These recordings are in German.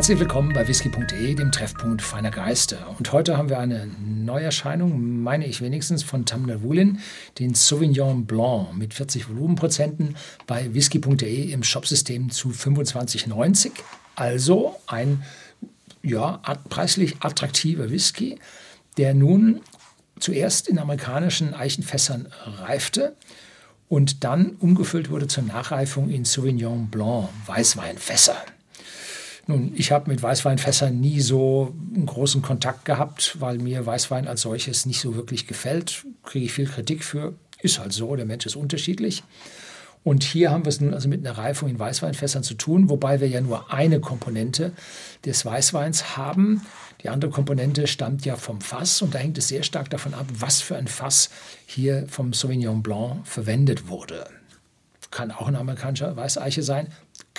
Herzlich willkommen bei whisky.de, dem Treffpunkt feiner Geister. Und heute haben wir eine Neuerscheinung, meine ich wenigstens, von Tamna Wulin, den Sauvignon Blanc mit 40 Volumenprozenten bei whisky.de im Shopsystem zu 25,90. Also ein ja, preislich attraktiver Whisky, der nun zuerst in amerikanischen Eichenfässern reifte und dann umgefüllt wurde zur Nachreifung in Sauvignon Blanc Weißweinfässer. Nun, ich habe mit Weißweinfässern nie so einen großen Kontakt gehabt, weil mir Weißwein als solches nicht so wirklich gefällt. Kriege ich viel Kritik für. Ist halt so, der Mensch ist unterschiedlich. Und hier haben wir es nun also mit einer Reifung in Weißweinfässern zu tun, wobei wir ja nur eine Komponente des Weißweins haben. Die andere Komponente stammt ja vom Fass und da hängt es sehr stark davon ab, was für ein Fass hier vom Sauvignon Blanc verwendet wurde. Kann auch eine amerikanische Weißeiche sein,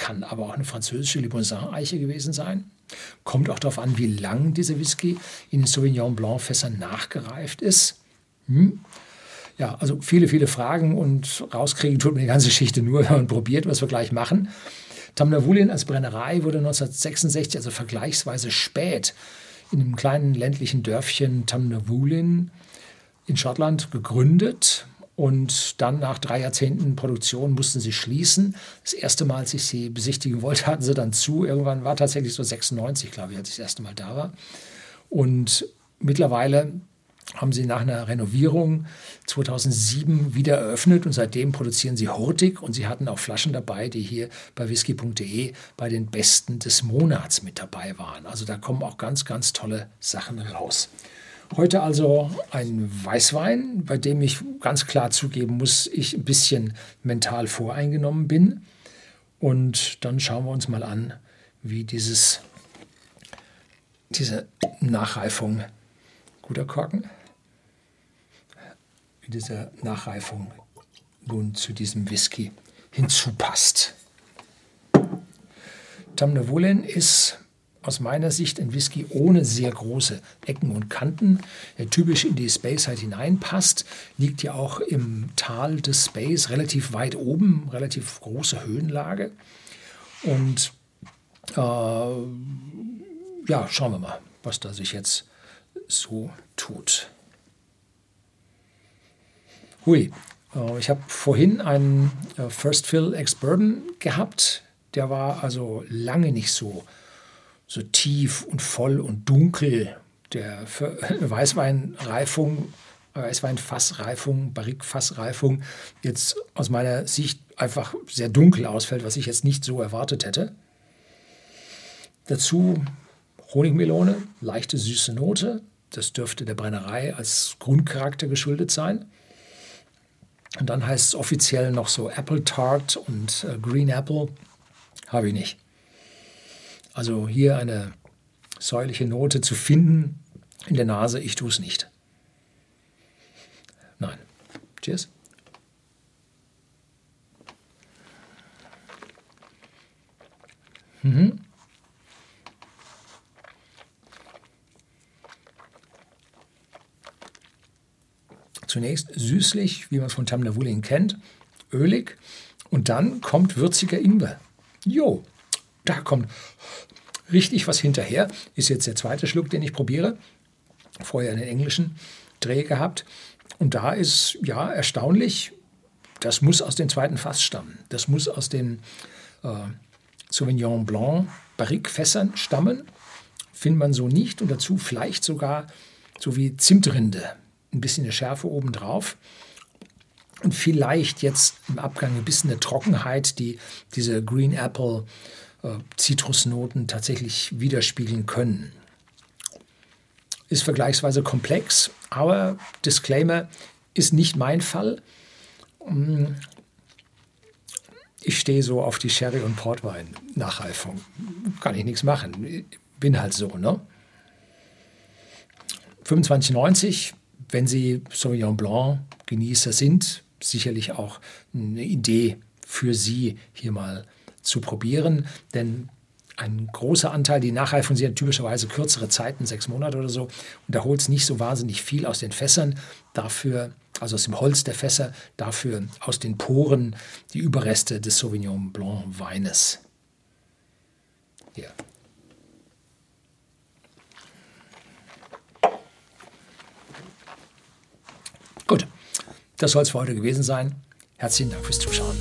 kann aber auch eine französische Limousin-Eiche gewesen sein. Kommt auch darauf an, wie lang dieser Whisky in Sauvignon Blanc-Fässern nachgereift ist. Hm? Ja, also viele, viele Fragen und rauskriegen tut man die ganze Geschichte nur, wenn man probiert, was wir gleich machen. Tamnavulin als Brennerei wurde 1966, also vergleichsweise spät, in einem kleinen ländlichen Dörfchen Tamnavulin in Schottland gegründet. Und dann nach drei Jahrzehnten Produktion mussten sie schließen. Das erste Mal, als ich sie besichtigen wollte, hatten sie dann zu. Irgendwann war tatsächlich so 96, glaube ich, als ich das erste Mal da war. Und mittlerweile haben sie nach einer Renovierung 2007 wieder eröffnet und seitdem produzieren sie hurtig und sie hatten auch Flaschen dabei, die hier bei whisky.de bei den besten des Monats mit dabei waren. Also da kommen auch ganz, ganz tolle Sachen raus. Heute also ein Weißwein, bei dem ich ganz klar zugeben muss, ich ein bisschen mental voreingenommen bin. Und dann schauen wir uns mal an, wie dieses, diese Nachreifung, guter Korken, wie diese Nachreifung nun zu diesem Whisky hinzupasst. Tamnavulin ist aus meiner Sicht ein Whisky ohne sehr große Ecken und Kanten, der typisch in die Space halt hineinpasst, liegt ja auch im Tal des Space relativ weit oben, relativ große Höhenlage. Und äh, ja, schauen wir mal, was da sich jetzt so tut. Hui, äh, ich habe vorhin einen äh, First Fill Ex Bourbon gehabt. Der war also lange nicht so so tief und voll und dunkel der Weißweinreifung, Weißweinfassreifung, Barrikfassreifung jetzt aus meiner Sicht einfach sehr dunkel ausfällt, was ich jetzt nicht so erwartet hätte. Dazu Honigmelone, leichte süße Note. Das dürfte der Brennerei als Grundcharakter geschuldet sein. Und dann heißt es offiziell noch so Apple Tart und äh, Green Apple. Habe ich nicht. Also hier eine säuliche Note zu finden in der Nase, ich tue es nicht. Nein. Cheers. Mhm. Zunächst süßlich, wie man es von Tamnavulin kennt, ölig und dann kommt würziger Ingwer. Jo, da kommt richtig was hinterher. Ist jetzt der zweite Schluck, den ich probiere. Vorher einen englischen Dreh gehabt. Und da ist ja erstaunlich, das muss aus dem zweiten Fass stammen. Das muss aus den äh, Sauvignon Blanc Barrique-Fässern stammen. Findet man so nicht. Und dazu vielleicht sogar so wie Zimtrinde. Ein bisschen eine Schärfe obendrauf. Und vielleicht jetzt im Abgang ein bisschen eine Trockenheit, die diese Green Apple Zitrusnoten tatsächlich widerspiegeln können. Ist vergleichsweise komplex, aber Disclaimer ist nicht mein Fall. Mm, ich stehe so auf die Sherry- und Portwein-Nachreifung. Kann ich nichts machen. Bin halt so, ne? 25,90, wenn Sie Sauvignon Blanc Genießer sind, sicherlich auch eine Idee für Sie hier mal zu probieren, denn ein großer Anteil, die Nachreifung sind typischerweise kürzere Zeiten, sechs Monate oder so. Und da holt es nicht so wahnsinnig viel aus den Fässern, dafür, also aus dem Holz der Fässer, dafür aus den Poren die Überreste des Sauvignon Blanc Weines. Ja. Gut, das soll es für heute gewesen sein. Herzlichen Dank fürs Zuschauen.